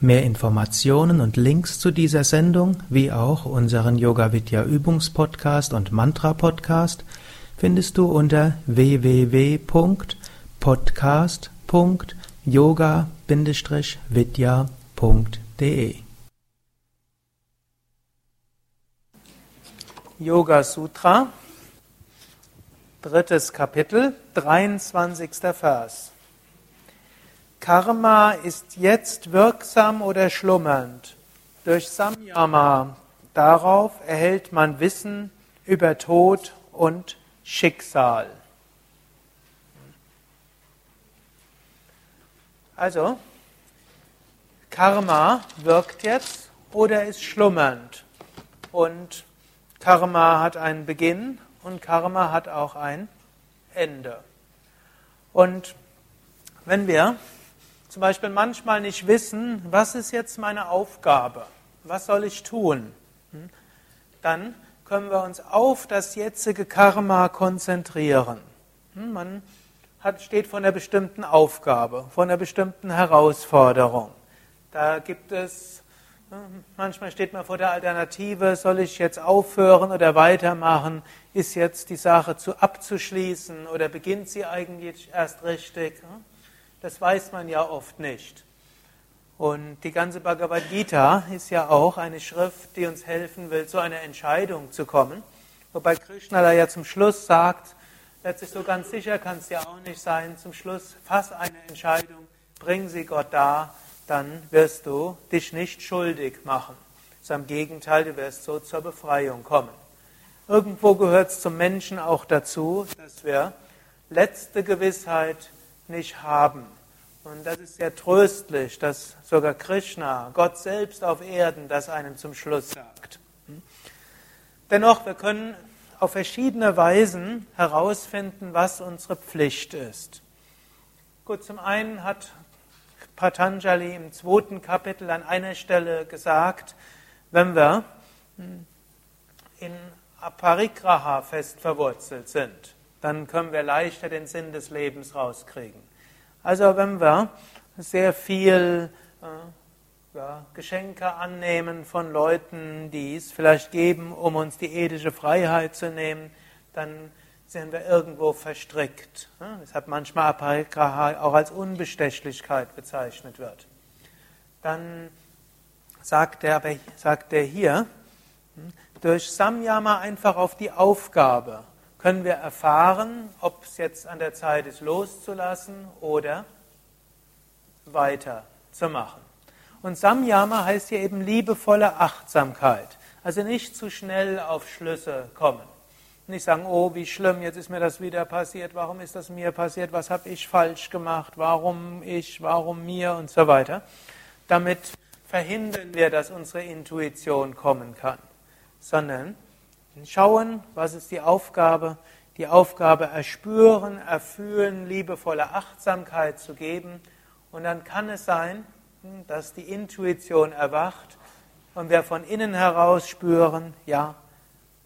Mehr Informationen und Links zu dieser Sendung, wie auch unseren Yoga Vidya Übungspodcast und Mantra Podcast findest du unter www.podcast.yoga-vidya.de. Yoga Sutra, drittes Kapitel, 23. Vers. Karma ist jetzt wirksam oder schlummernd. Durch Samyama, darauf erhält man Wissen über Tod und Schicksal. Also, Karma wirkt jetzt oder ist schlummernd. Und Karma hat einen Beginn und Karma hat auch ein Ende. Und wenn wir zum Beispiel manchmal nicht wissen, was ist jetzt meine Aufgabe, was soll ich tun, hm, dann können wir uns auf das jetzige Karma konzentrieren. Hm, man hat, steht vor einer bestimmten Aufgabe, vor einer bestimmten Herausforderung. Da gibt es, hm, manchmal steht man vor der Alternative, soll ich jetzt aufhören oder weitermachen? Ist jetzt die Sache zu abzuschließen oder beginnt sie eigentlich erst richtig? Das weiß man ja oft nicht. Und die ganze Bhagavad Gita ist ja auch eine Schrift, die uns helfen will, zu einer Entscheidung zu kommen. Wobei Krishna da ja zum Schluss sagt, letztlich so ganz sicher kann es ja auch nicht sein, zum Schluss fass eine Entscheidung, bring sie Gott da, dann wirst du dich nicht schuldig machen. Sondern im Gegenteil, du wirst so zur Befreiung kommen. Irgendwo gehört es zum Menschen auch dazu, dass wir letzte Gewissheit nicht haben. Und das ist sehr tröstlich, dass sogar Krishna, Gott selbst auf Erden, das einem zum Schluss sagt. Dennoch, wir können auf verschiedene Weisen herausfinden, was unsere Pflicht ist. Gut, zum einen hat Patanjali im zweiten Kapitel an einer Stelle gesagt, wenn wir in Aparigraha fest verwurzelt sind, dann können wir leichter den Sinn des Lebens rauskriegen. Also wenn wir sehr viel äh, ja, Geschenke annehmen von Leuten, die es vielleicht geben, um uns die ethische Freiheit zu nehmen, dann sind wir irgendwo verstrickt. Ja, weshalb manchmal Aparigraha auch als Unbestechlichkeit bezeichnet wird. Dann sagt er, sagt er hier, hm, durch Samyama einfach auf die Aufgabe können wir erfahren, ob es jetzt an der Zeit ist, loszulassen oder weiterzumachen. Und Samyama heißt hier eben liebevolle Achtsamkeit. Also nicht zu schnell auf Schlüsse kommen. Nicht sagen, oh, wie schlimm, jetzt ist mir das wieder passiert, warum ist das mir passiert, was habe ich falsch gemacht, warum ich, warum mir und so weiter. Damit verhindern wir, dass unsere Intuition kommen kann. Sondern Schauen, was ist die Aufgabe? Die Aufgabe erspüren, erfühlen, liebevolle Achtsamkeit zu geben. Und dann kann es sein, dass die Intuition erwacht und wir von innen heraus spüren, ja,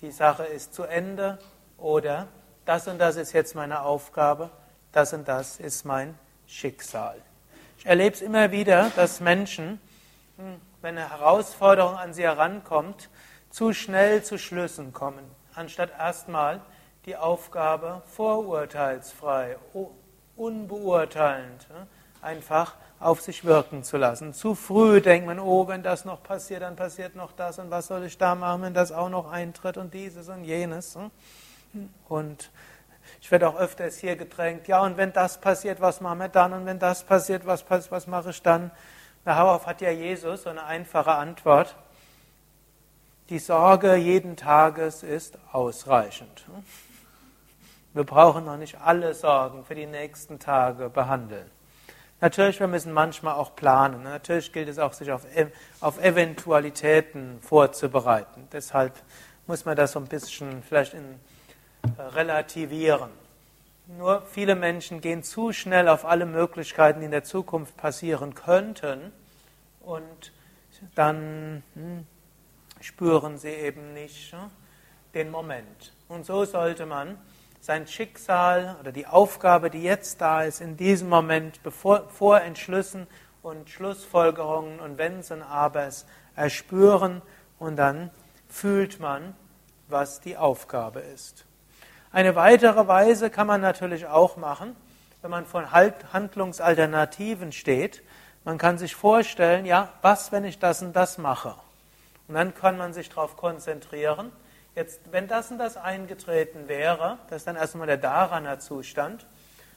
die Sache ist zu Ende oder das und das ist jetzt meine Aufgabe, das und das ist mein Schicksal. Ich erlebe es immer wieder, dass Menschen, hm, wenn eine Herausforderung an sie herankommt, zu schnell zu Schlüssen kommen, anstatt erstmal die Aufgabe vorurteilsfrei, unbeurteilend, einfach auf sich wirken zu lassen. Zu früh denkt man, oh, wenn das noch passiert, dann passiert noch das und was soll ich da machen, wenn das auch noch eintritt und dieses und jenes. Und ich werde auch öfters hier gedrängt, ja, und wenn das passiert, was machen wir dann? Und wenn das passiert, was, was mache ich dann? Darauf hat ja Jesus so eine einfache Antwort. Die Sorge jeden Tages ist ausreichend. Wir brauchen noch nicht alle Sorgen für die nächsten Tage behandeln. Natürlich, wir müssen manchmal auch planen. Natürlich gilt es auch, sich auf, auf Eventualitäten vorzubereiten. Deshalb muss man das so ein bisschen vielleicht in, äh, relativieren. Nur viele Menschen gehen zu schnell auf alle Möglichkeiten, die in der Zukunft passieren könnten, und dann hm, spüren sie eben nicht hm, den Moment. Und so sollte man sein Schicksal oder die Aufgabe, die jetzt da ist, in diesem Moment bevor, vor Entschlüssen und Schlussfolgerungen und Wenns und Abers erspüren und dann fühlt man, was die Aufgabe ist. Eine weitere Weise kann man natürlich auch machen, wenn man von Handlungsalternativen steht. Man kann sich vorstellen, ja, was, wenn ich das und das mache? Und dann kann man sich darauf konzentrieren. Jetzt, wenn das und das eingetreten wäre, das ist dann erstmal der Dharana-Zustand,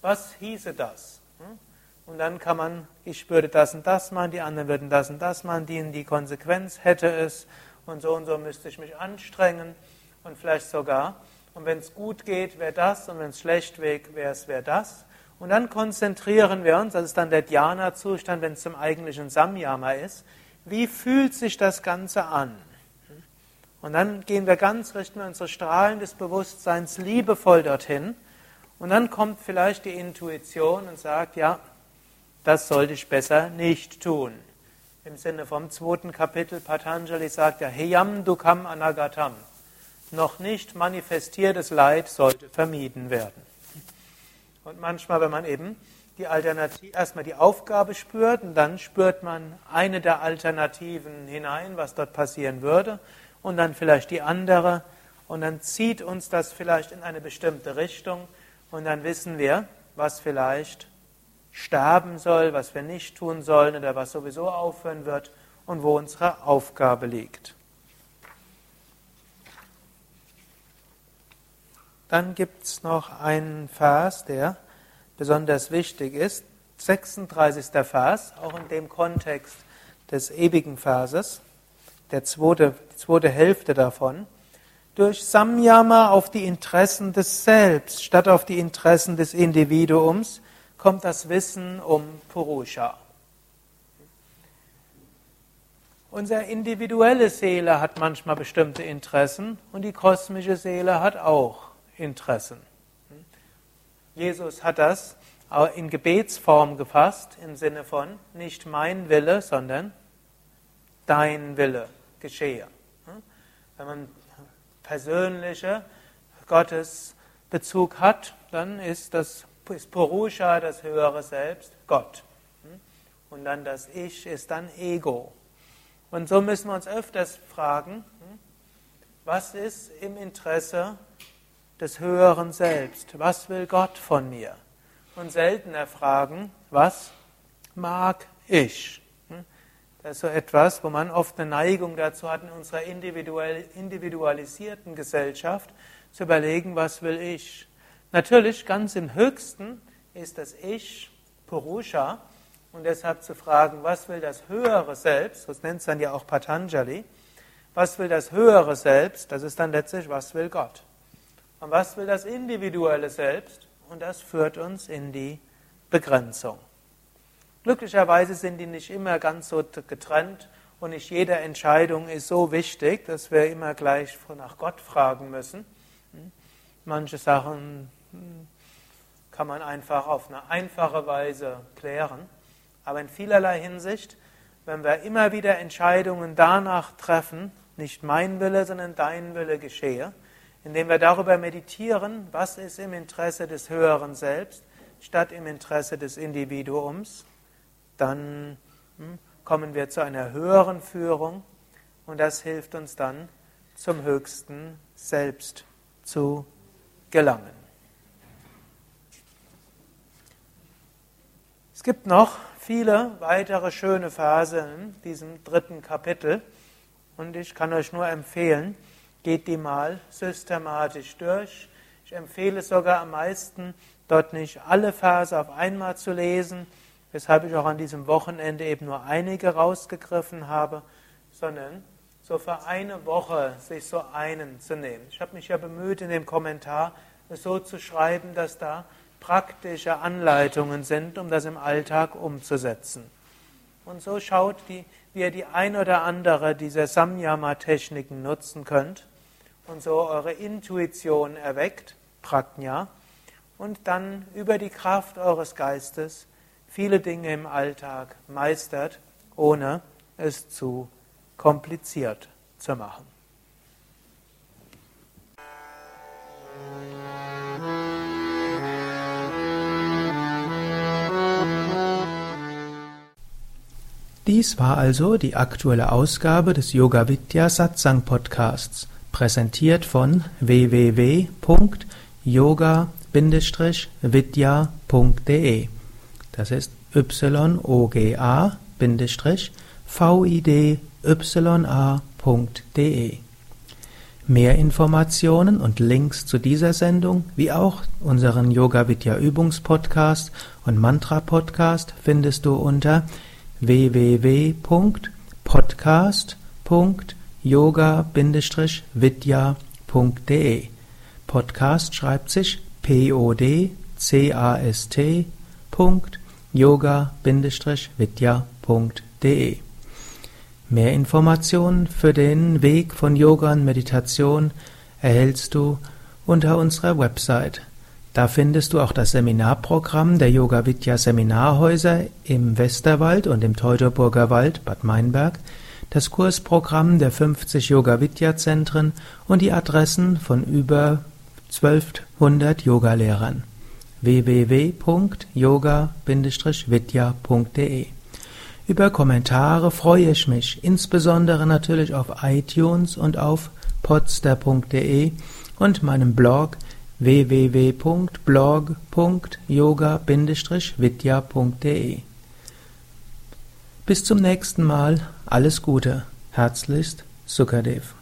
was hieße das? Hm? Und dann kann man, ich würde das und das machen, die anderen würden das und das machen, die, die Konsequenz hätte es und so und so müsste ich mich anstrengen und vielleicht sogar. Und wenn es gut geht, wäre das und wenn es schlecht wäre, wäre es wäre das. Und dann konzentrieren wir uns, das ist dann der Dhyana-Zustand, wenn es zum eigentlichen Samyama ist, wie fühlt sich das Ganze an? Und dann gehen wir ganz, richten wir unsere Strahlen des Bewusstseins liebevoll dorthin. Und dann kommt vielleicht die Intuition und sagt, ja, das sollte ich besser nicht tun. Im Sinne vom zweiten Kapitel Patanjali sagt ja, Heyam Dukam Anagatam. Noch nicht manifestiertes Leid sollte vermieden werden. Und manchmal, wenn man eben die Alternative, erstmal die Aufgabe spürt und dann spürt man eine der Alternativen hinein, was dort passieren würde, und dann vielleicht die andere, und dann zieht uns das vielleicht in eine bestimmte Richtung, und dann wissen wir, was vielleicht sterben soll, was wir nicht tun sollen oder was sowieso aufhören wird und wo unsere Aufgabe liegt. Dann gibt es noch einen Vers, der besonders wichtig ist, 36. Vers, auch in dem Kontext des ewigen Verses, der zweite, die zweite Hälfte davon. Durch Samyama auf die Interessen des Selbst statt auf die Interessen des Individuums kommt das Wissen um Purusha. Unsere individuelle Seele hat manchmal bestimmte Interessen und die kosmische Seele hat auch Interessen. Jesus hat das in Gebetsform gefasst, im Sinne von nicht mein Wille, sondern dein Wille geschehe. Wenn man persönliche Gottesbezug hat, dann ist das ist Purusha das höhere Selbst, Gott. Und dann das Ich ist dann Ego. Und so müssen wir uns öfters fragen, was ist im Interesse des höheren Selbst. Was will Gott von mir? Und seltener fragen, was mag ich? Hm? Das ist so etwas, wo man oft eine Neigung dazu hat, in unserer individualisierten Gesellschaft zu überlegen, was will ich? Natürlich, ganz im höchsten ist das Ich Purusha und deshalb zu fragen, was will das höhere Selbst, das nennt es dann ja auch Patanjali, was will das höhere Selbst, das ist dann letztlich, was will Gott? Und was will das individuelle Selbst? Und das führt uns in die Begrenzung. Glücklicherweise sind die nicht immer ganz so getrennt und nicht jede Entscheidung ist so wichtig, dass wir immer gleich nach Gott fragen müssen. Manche Sachen hm, kann man einfach auf eine einfache Weise klären. Aber in vielerlei Hinsicht, wenn wir immer wieder Entscheidungen danach treffen, nicht mein Wille, sondern dein Wille geschehe, indem wir darüber meditieren, was ist im Interesse des höheren Selbst statt im Interesse des Individuums, dann hm, kommen wir zu einer höheren Führung und das hilft uns dann zum höchsten Selbst zu gelangen. Es gibt noch viele weitere schöne Verse in diesem dritten Kapitel und ich kann euch nur empfehlen, geht die mal systematisch durch. Ich empfehle sogar am meisten, dort nicht alle Verse auf einmal zu lesen, weshalb ich auch an diesem Wochenende eben nur einige rausgegriffen habe, sondern so für eine Woche sich so einen zu nehmen. Ich habe mich ja bemüht, in dem Kommentar es so zu schreiben, dass da praktische Anleitungen sind, um das im Alltag umzusetzen. Und so schaut, die, wie ihr die ein oder andere dieser Samyama-Techniken nutzen könnt und so eure Intuition erweckt, Prajna, und dann über die Kraft eures Geistes viele Dinge im Alltag meistert, ohne es zu kompliziert zu machen. Dies war also die aktuelle Ausgabe des Yoga Vidya Satsang Podcasts, präsentiert von www.yoga-vidya.de. Das ist yoga-vidya.de. Mehr Informationen und Links zu dieser Sendung, wie auch unseren Yoga Vidya Übungspodcast und Mantra Podcast findest du unter www.podcast.yoga-vidya.de Podcast schreibt sich P-O-D-C-A-S-T yoga-vidya.de Mehr Informationen für den Weg von Yoga und Meditation erhältst du unter unserer Website. Da findest du auch das Seminarprogramm der Yoga Vidya Seminarhäuser im Westerwald und im Teutoburger Wald Bad Meinberg, das Kursprogramm der 50 Yoga Vidya Zentren und die Adressen von über 1200 Yogalehrern. www.yoga-vidya.de Über Kommentare freue ich mich, insbesondere natürlich auf iTunes und auf podster.de und meinem Blog www.blog.yoga-vidya.de Bis zum nächsten Mal, alles Gute, herzlichst Sukadev